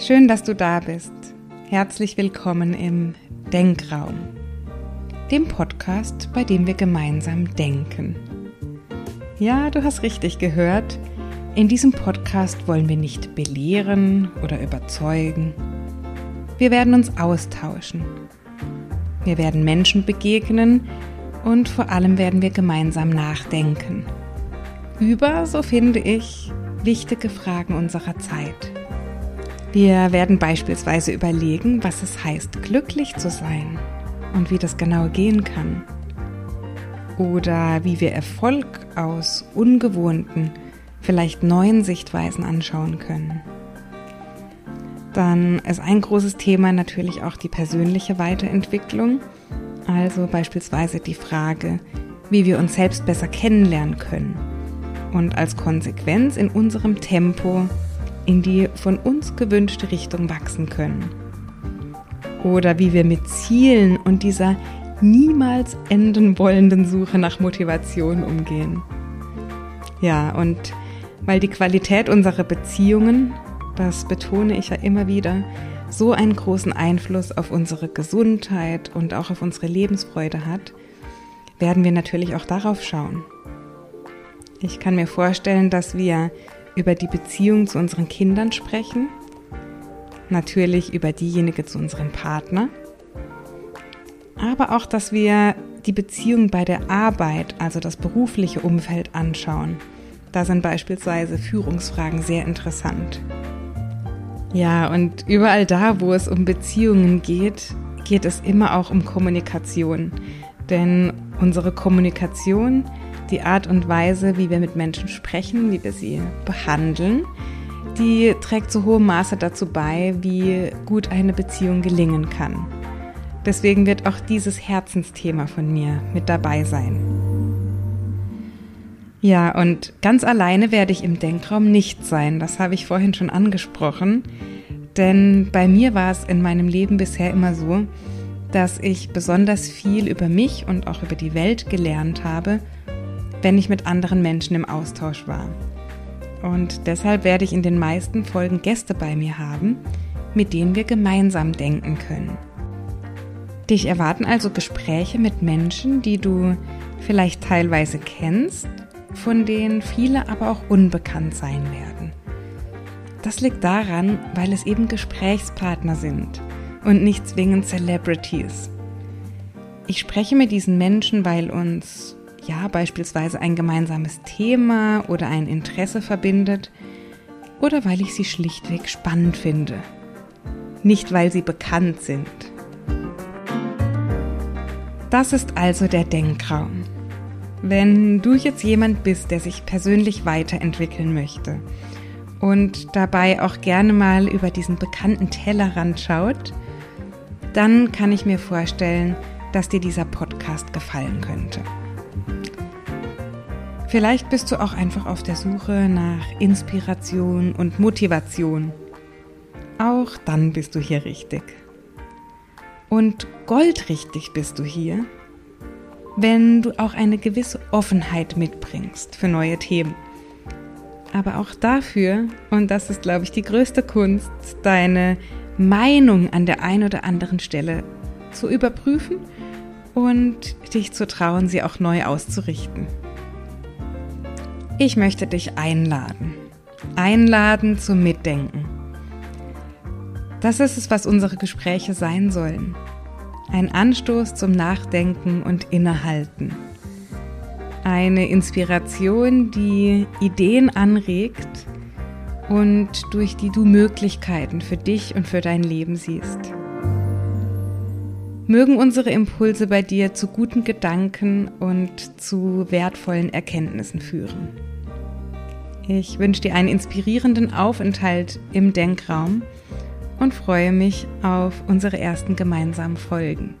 Schön, dass du da bist. Herzlich willkommen im Denkraum, dem Podcast, bei dem wir gemeinsam denken. Ja, du hast richtig gehört. In diesem Podcast wollen wir nicht belehren oder überzeugen. Wir werden uns austauschen. Wir werden Menschen begegnen und vor allem werden wir gemeinsam nachdenken. Über, so finde ich, wichtige Fragen unserer Zeit. Wir werden beispielsweise überlegen, was es heißt, glücklich zu sein und wie das genau gehen kann. Oder wie wir Erfolg aus ungewohnten, vielleicht neuen Sichtweisen anschauen können. Dann ist ein großes Thema natürlich auch die persönliche Weiterentwicklung, also beispielsweise die Frage, wie wir uns selbst besser kennenlernen können und als Konsequenz in unserem Tempo in die von uns gewünschte Richtung wachsen können. Oder wie wir mit Zielen und dieser niemals enden wollenden Suche nach Motivation umgehen. Ja, und weil die Qualität unserer Beziehungen, das betone ich ja immer wieder, so einen großen Einfluss auf unsere Gesundheit und auch auf unsere Lebensfreude hat, werden wir natürlich auch darauf schauen. Ich kann mir vorstellen, dass wir über die Beziehung zu unseren Kindern sprechen, natürlich über diejenige zu unserem Partner, aber auch, dass wir die Beziehung bei der Arbeit, also das berufliche Umfeld anschauen. Da sind beispielsweise Führungsfragen sehr interessant. Ja, und überall da, wo es um Beziehungen geht, geht es immer auch um Kommunikation. Denn unsere Kommunikation die Art und Weise, wie wir mit Menschen sprechen, wie wir sie behandeln, die trägt zu hohem Maße dazu bei, wie gut eine Beziehung gelingen kann. Deswegen wird auch dieses Herzensthema von mir mit dabei sein. Ja, und ganz alleine werde ich im Denkraum nicht sein, das habe ich vorhin schon angesprochen, denn bei mir war es in meinem Leben bisher immer so, dass ich besonders viel über mich und auch über die Welt gelernt habe, wenn ich mit anderen Menschen im Austausch war. Und deshalb werde ich in den meisten Folgen Gäste bei mir haben, mit denen wir gemeinsam denken können. Dich erwarten also Gespräche mit Menschen, die du vielleicht teilweise kennst, von denen viele aber auch unbekannt sein werden. Das liegt daran, weil es eben Gesprächspartner sind und nicht zwingend Celebrities. Ich spreche mit diesen Menschen, weil uns ja beispielsweise ein gemeinsames Thema oder ein Interesse verbindet oder weil ich sie schlichtweg spannend finde. Nicht weil sie bekannt sind. Das ist also der Denkraum. Wenn du jetzt jemand bist, der sich persönlich weiterentwickeln möchte und dabei auch gerne mal über diesen bekannten Tellerrand schaut, dann kann ich mir vorstellen, dass dir dieser Podcast gefallen könnte. Vielleicht bist du auch einfach auf der Suche nach Inspiration und Motivation. Auch dann bist du hier richtig. Und goldrichtig bist du hier, wenn du auch eine gewisse Offenheit mitbringst für neue Themen. Aber auch dafür, und das ist, glaube ich, die größte Kunst, deine Meinung an der einen oder anderen Stelle zu überprüfen und dich zu trauen, sie auch neu auszurichten. Ich möchte dich einladen. Einladen zum Mitdenken. Das ist es, was unsere Gespräche sein sollen. Ein Anstoß zum Nachdenken und Innehalten. Eine Inspiration, die Ideen anregt und durch die du Möglichkeiten für dich und für dein Leben siehst. Mögen unsere Impulse bei dir zu guten Gedanken und zu wertvollen Erkenntnissen führen. Ich wünsche dir einen inspirierenden Aufenthalt im Denkraum und freue mich auf unsere ersten gemeinsamen Folgen.